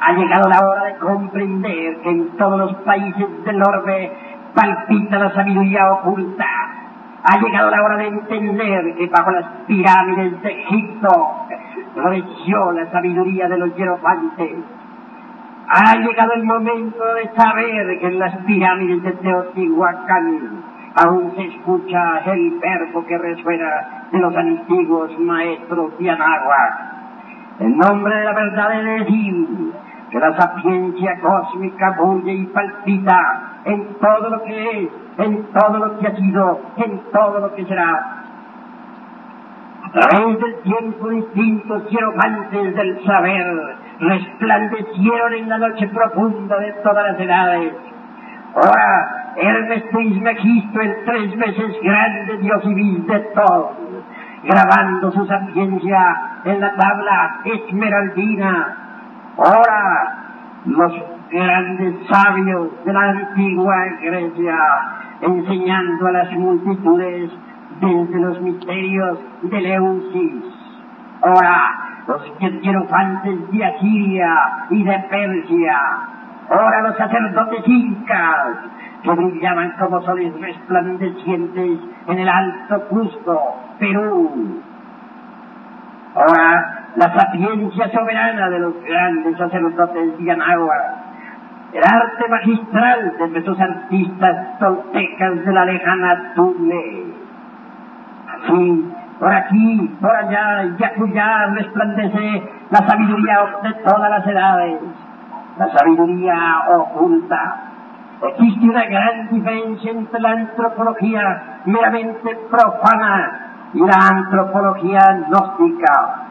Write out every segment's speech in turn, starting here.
Ha llegado la hora de comprender que en todos los países del orbe palpita la sabiduría oculta. Ha llegado la hora de entender que bajo las pirámides de Egipto floreció la sabiduría de los hierofantes. Ha llegado el momento de saber que en las pirámides de Teotihuacán aún se escucha el verbo que resuena de los antiguos maestros de Anáhuac. En nombre de la verdad de decir que la sapiencia cósmica bulle y palpita en todo lo que es, en todo lo que ha sido, en todo lo que será. A través del tiempo distintos hierofantes del saber resplandecieron en la noche profunda de todas las edades. Ahora, Hermes Trismegisto, el tres veces grande Dios civil de todos, grabando su sapiencia en la tabla esmeraldina. Ahora, los grandes sabios de la antigua Grecia, enseñando a las multitudes desde los misterios de Leusis. Ahora, los hierofantes de Asiria y de Persia. Ahora los sacerdotes incas, que brillaban como soles resplandecientes en el Alto Cusco, Perú. Ahora, la sapiencia soberana de los grandes sacerdotes Anáhuac, el arte magistral de nuestros artistas toltecas de la lejana Tule. Así, por aquí, por allá, y acullá resplandece la sabiduría de todas las edades, la sabiduría oculta. Existe una gran diferencia entre la antropología meramente profana y la antropología gnóstica.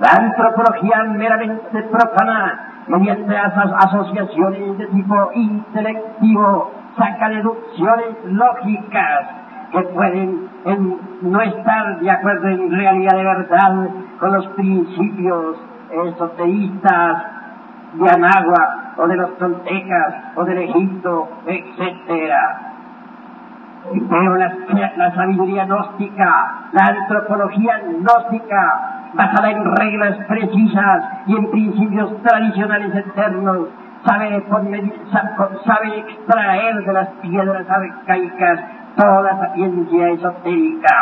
La antropología meramente profana, mediante esas asociaciones de tipo intelectivo, saca deducciones lógicas que pueden no estar de acuerdo en realidad de verdad con los principios esoteístas de Anagua o de los toltecas o del Egipto, etcétera. Pero la, sabiduría gnóstica, la antropología gnóstica, basada en reglas precisas y en principios tradicionales eternos, sabe, sabe extraer de las piedras arcaicas toda sapiencia esotérica.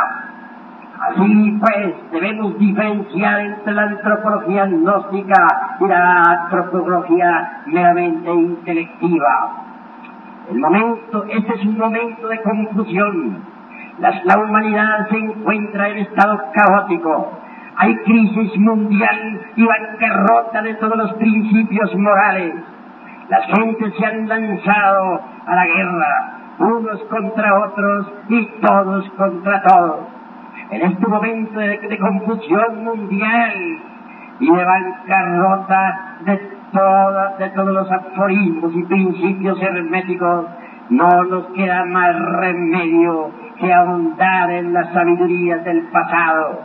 Así pues, debemos diferenciar entre la antropología gnóstica y la antropología meramente intelectiva. El momento, este es un momento de confusión. La, la humanidad se encuentra en estado caótico. Hay crisis mundial y bancarrota de todos los principios morales. Las gentes se han lanzado a la guerra, unos contra otros y todos contra todos. En este momento de, confusión mundial y de bancarrota de, toda, de todos los aforismos y principios herméticos, no nos queda más remedio que ahondar en las sabidurías del pasado,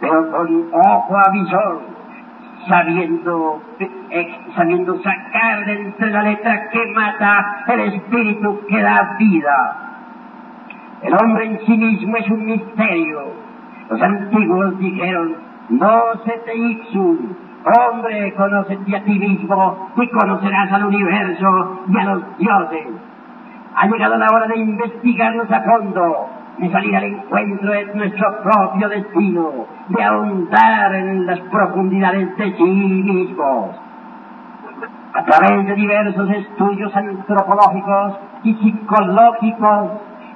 pero con ojo avisor, sabiendo, eh, sabiendo sacar de entre la letra que mata el espíritu que da vida. El hombre en sí mismo es un misterio. Los antiguos dijeron, no se te ixu, hombre, conócete a ti mismo y conocerás al universo y a los dioses. Ha llegado la hora de investigarnos a fondo, de salir al encuentro de nuestro propio destino, de ahondar en las profundidades de sí mismos. A través de diversos estudios antropológicos y psicológicos,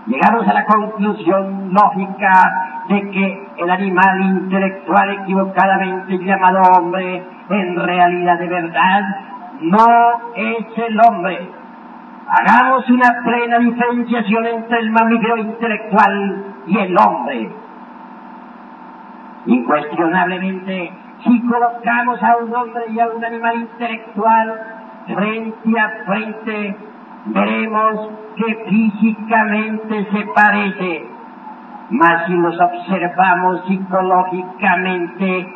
llegamos a la conclusión lógica de que el animal intelectual equivocadamente llamado hombre, en realidad de verdad, no es el hombre, Hagamos una plena diferenciación entre el mamífero intelectual y el hombre. Incuestionablemente si colocamos a un hombre y a un animal intelectual frente a frente, veremos que físicamente se parece, mas si los observamos psicológicamente,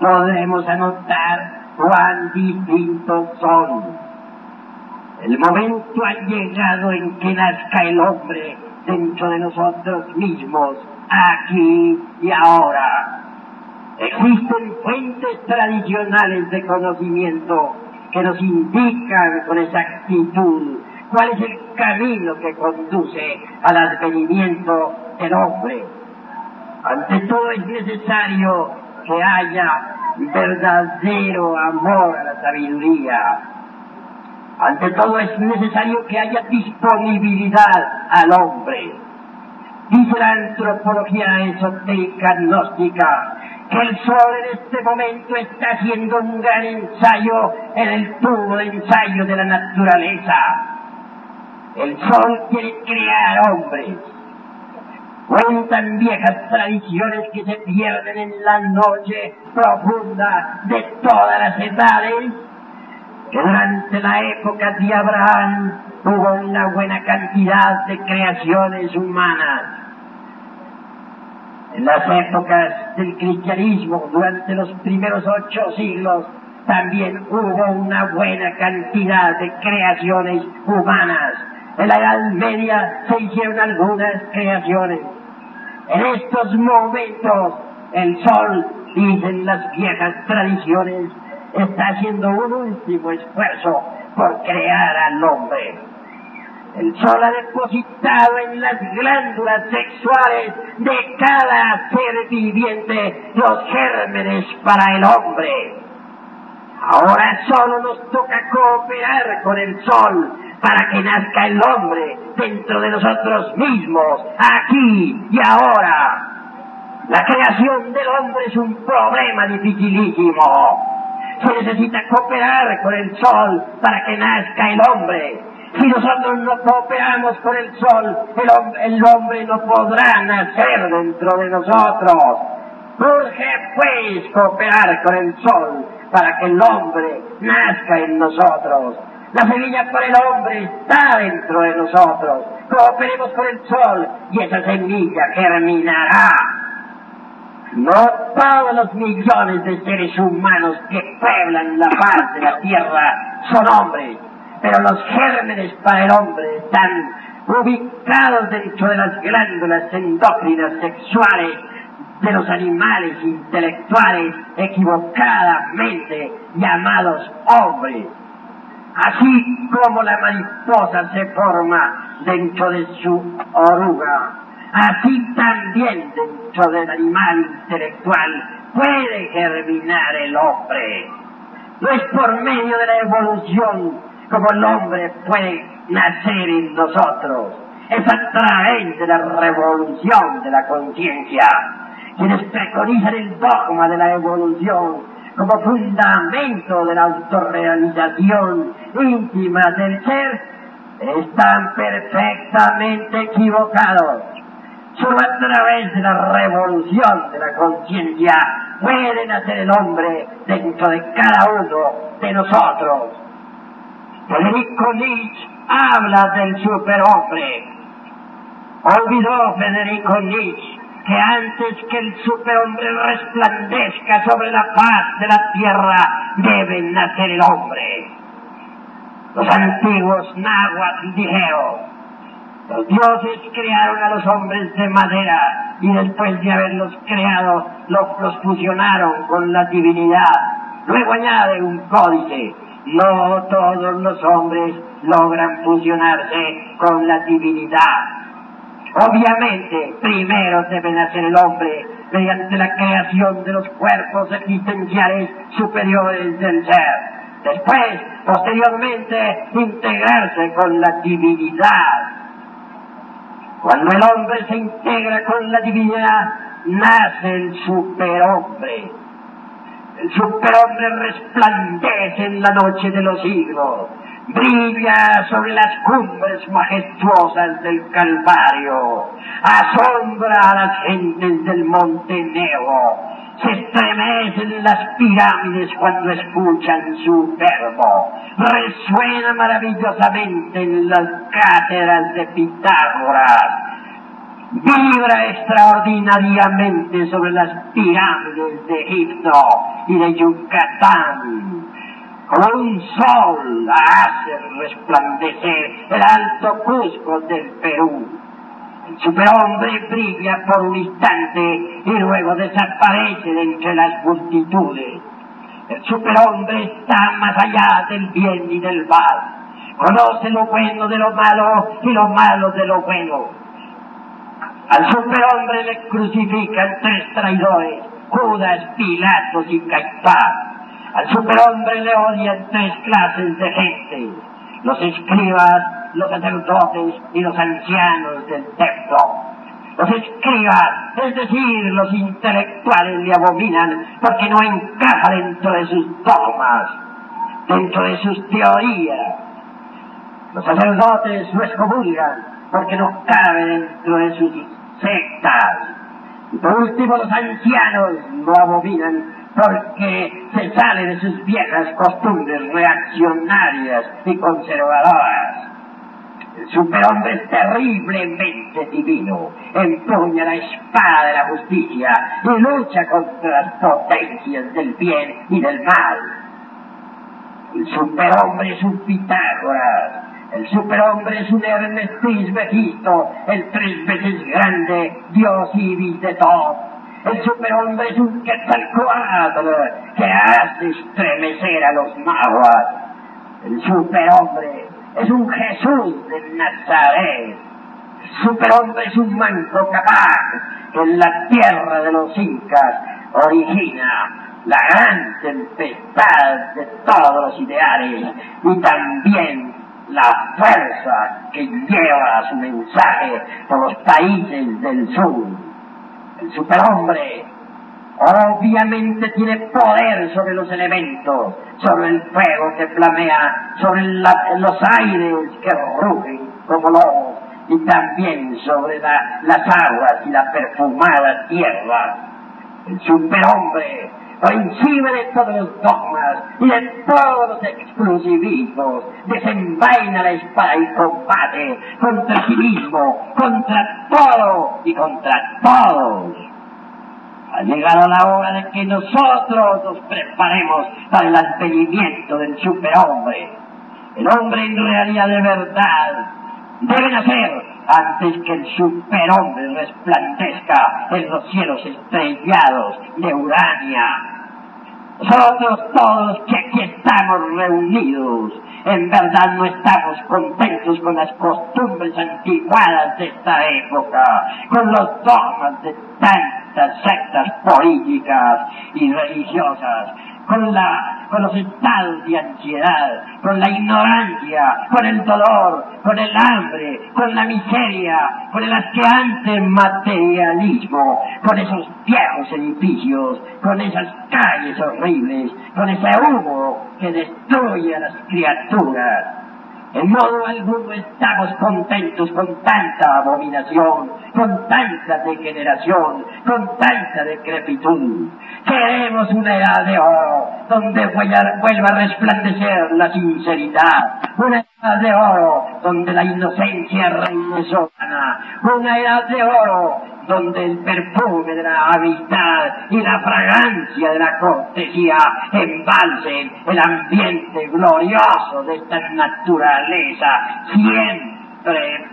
podremos anotar cuán distintos son. El momento ha llegado en que nazca el hombre dentro de nosotros mismos, aquí y ahora. Existen fuentes tradicionales de conocimiento que nos indican con exactitud cuál es el camino que conduce al advenimiento del hombre. Ante todo es necesario que haya verdadero amor a la sabiduría. Ante todo es necesario que haya disponibilidad al hombre. Dice la antropología esotérica gnóstica que el sol en este momento está haciendo un gran ensayo en el tubo de ensayo de la naturaleza. El sol quiere crear hombres. Cuentan viejas tradiciones que se pierden en la noche profunda de todas las edades, que durante la época de Abraham hubo una buena cantidad de creaciones humanas. En las épocas del cristianismo, durante los primeros ocho siglos, también hubo una buena cantidad de creaciones humanas. En la Edad Media se hicieron algunas creaciones. En estos momentos el sol, dicen las viejas tradiciones, está haciendo un último esfuerzo por crear al hombre. El sol ha depositado en las glándulas sexuales de cada ser viviente los gérmenes para el hombre. Ahora solo nos toca cooperar con el sol para que nazca el hombre dentro de nosotros mismos, aquí y ahora. La creación del hombre es un problema dificilísimo. Se necesita cooperar con el sol para que nazca el hombre. Si nosotros no cooperamos con el sol, el, hombre no podrá nacer dentro de nosotros. Urge pues cooperar con el sol para que el hombre nazca en nosotros. La semilla para el hombre está dentro de nosotros. Cooperemos con el sol y esa semilla germinará. No todos los millones de seres humanos que pueblan la paz de la tierra son hombres, pero los gérmenes para el hombre están ubicados dentro de las glándulas endócrinas sexuales de los animales intelectuales equivocadamente llamados hombres. Así como la mariposa se forma dentro de su oruga, así también dentro del animal intelectual puede germinar el hombre. No es por medio de la evolución como el hombre puede nacer en nosotros. Es a través de la revolución de la conciencia. Quienes preconizan el dogma de la evolución como fundamento de la autorrealización íntima del ser, están perfectamente equivocados. Solo a través de la revolución de la conciencia puede nacer el hombre dentro de cada uno de nosotros. Federico Nietzsche habla del superhombre. Olvidó Federico Nietzsche que antes que el superhombre resplandezca sobre la paz de la tierra, debe nacer el hombre. Los antiguos nahuas dijeron, los dioses crearon a los hombres de madera y después de haberlos creado, los, fusionaron con la divinidad. Luego añade un códice, no todos los hombres logran fusionarse con la divinidad Obviamente, primero debe nacer el hombre mediante la creación de los cuerpos existenciales superiores del ser. Después, posteriormente, integrarse con la divinidad. Cuando el hombre se integra con la divinidad, nace el superhombre. El superhombre resplandece en la noche de los siglos brilla sobre las cumbres majestuosas del Calvario, asombra a las gentes del monte Neo, se estremecen las pirámides cuando escuchan su verbo, resuena maravillosamente en las cátedras de Pitágoras, vibra extraordinariamente sobre las pirámides de Egipto y de Yucatán. Un sol hace resplandecer el alto Cusco del Perú. El superhombre brilla por un instante y luego desaparece de entre las multitudes. El superhombre está más allá del bien y del mal. Conoce lo bueno de lo malo y lo malo de lo bueno al superhombre le crucifican tres traidores, Judas, Pilatos y Caifás. Al superhombre le odian tres clases de gente, los escribas, los sacerdotes y los ancianos del templo. Los escribas, es decir, los intelectuales le abominan porque no encaja dentro de sus dogmas, dentro de sus teorías. Los sacerdotes lo excomulgan porque no cabe dentro de sus sectas. Y por último los ancianos lo abominan porque se sale de sus viejas costumbres reaccionarias y conservadoras. El superhombre terriblemente divino, empuña la espada de la justicia y lucha contra las potencias del bien y del mal. El superhombre es un Pitágoras, el superhombre es un Hermes Trismegisto, el tres veces grande Dios Ibis de todo. El superhombre es un Quetzalcoatl que hace estremecer a los maguas. El superhombre es un Jesús de Nazaret. El superhombre es un manco capaz que en la tierra de los incas origina la gran tempestad de todos los ideales y también la fuerza que lleva su mensaje por los países del sur. El superhombre obviamente tiene poder sobre los elementos, sobre el fuego que flamea, sobre los aires que rugen como lobos y también sobre las aguas y la perfumada tierra. El superhombre encima de todos los dogmas y de todos los exclusivismos, desenvaina la espada y combate contra sí mismo, contra todo y contra todos. Ha llegado la hora de que nosotros nos preparemos para el advenimiento del superhombre. El hombre en realidad de verdad debe nacer antes que el superhombre resplandezca en los cielos estrellados de Urania. Nosotros todos que aquí estamos reunidos, en verdad no estamos contentos con las costumbres antiguadas de esta época, con los dogmas de tantas sectas políticas y religiosas, con, la, con los estados de ansiedad, con la ignorancia, con el dolor, con el hambre, con la miseria, con el asqueante materialismo, con esos viejos edificios, con esas calles horribles, con ese humo que destruye a las criaturas. En modo alguno estamos contentos con tanta abominación, con tanta degeneración, con tanta decrepitud. Queremos una edad de oro donde vuelva a resplandecer la sinceridad, una edad de oro donde la inocencia reine soberana, una edad de oro donde el perfume de la amistad y la fragancia de la cortesía embalsen el ambiente glorioso de esta naturaleza siempre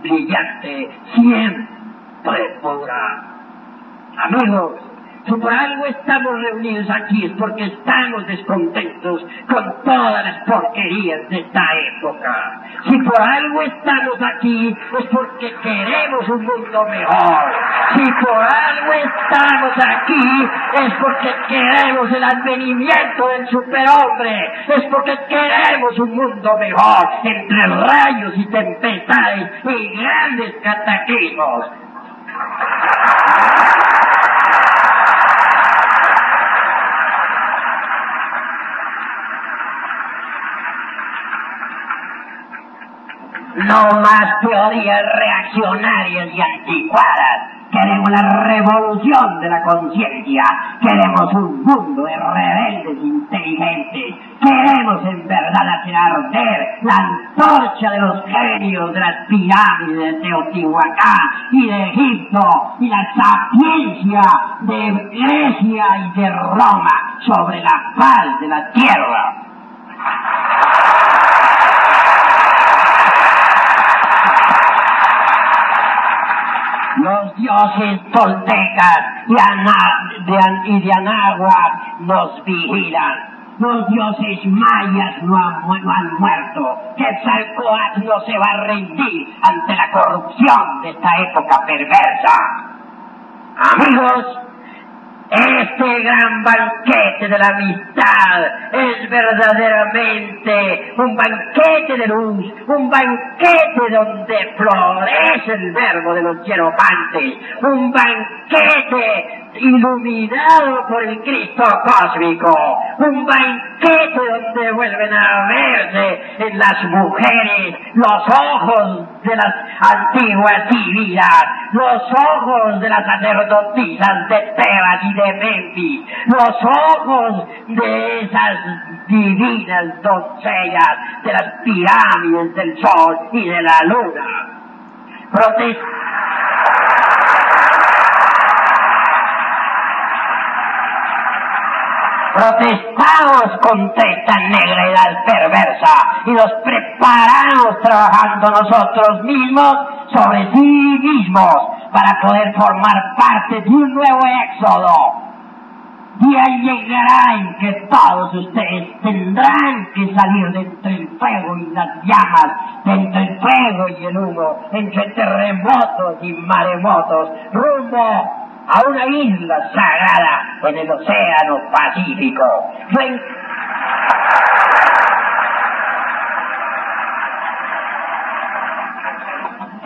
brillante, siempre pura. Amigos, si por algo estamos reunidos aquí es porque estamos descontentos con todas las porquerías de esta época. Si por algo estamos aquí es porque queremos un mundo mejor. Si por algo estamos aquí es porque queremos el advenimiento del superhombre. Es porque queremos un mundo mejor entre rayos y tempestades y grandes cataclismos. No más teorías reaccionarias y anticuadas Queremos la revolución de la conciencia. Queremos un mundo de rebeldes inteligentes. Queremos en verdad hacer arder la antorcha de los genios de las pirámides de Teotihuacán y de Egipto y la sapiencia de Grecia y de Roma sobre la faz de la tierra. Los dioses toltecas de, y de Anáhuac nos vigilan. Los dioses mayas no han, no han muerto. Quetzalcoatl no se va a rendir ante la corrupción de esta época perversa. Amigos, este gran banquete de la amistad es verdaderamente un banquete de luz, un banquete donde florece el verbo de los hierofantes, un banquete iluminado por el Cristo cósmico, un banquete donde vuelven a verse en las mujeres los ojos de las antiguas divinas, los ojos de las sacerdotisas de Tebas y de Memphis, los ojos de esas divinas doncellas de las pirámides del sol y de la luna. Protestamos contra esta negra edad perversa y nos preparamos trabajando nosotros mismos sobre sí mismos para poder formar parte de un nuevo éxodo. Día llegará en que todos ustedes tendrán que salir de entre el fuego y las llamas, de entre el fuego y el humo, entre terremotos y maremotos, rumbo a una isla sagrada en el Océano Pacífico.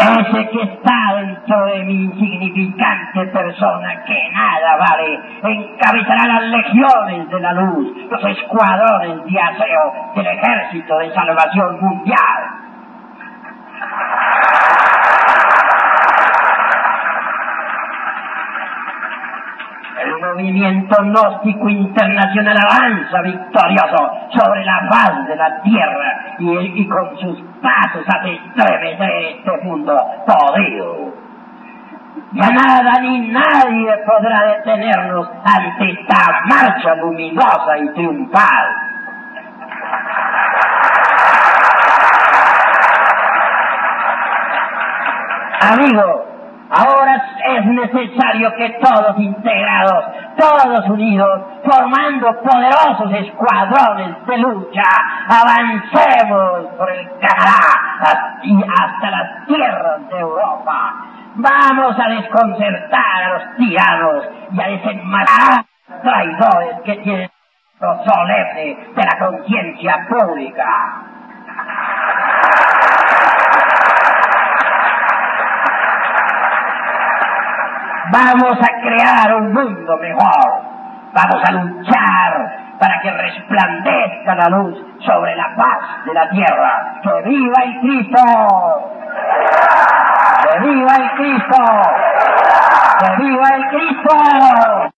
Ese que está dentro de mi insignificante persona, que nada vale, encabezará las legiones de la luz, los escuadrones de aseo del ejército de salvación mundial. Movimiento gnóstico internacional avanza victorioso sobre la faz de la tierra y, con sus pasos hace estremecer este mundo podrido. Ya nada ni nadie podrá detenernos ante esta marcha luminosa y triunfal. Amigo, Ahora es necesario que todos integrados, todos unidos, formando poderosos escuadrones de lucha, avancemos por el Canadá y hasta las tierras de Europa. Vamos a desconcertar a los tiranos y a desenmascarar a los traidores que tienen lo solemne de la conciencia pública. Vamos a crear un mundo mejor. Vamos a luchar para que resplandezca la luz sobre la paz de la tierra. ¡Que viva el Cristo! ¡Que viva el Cristo! ¡Que viva el Cristo!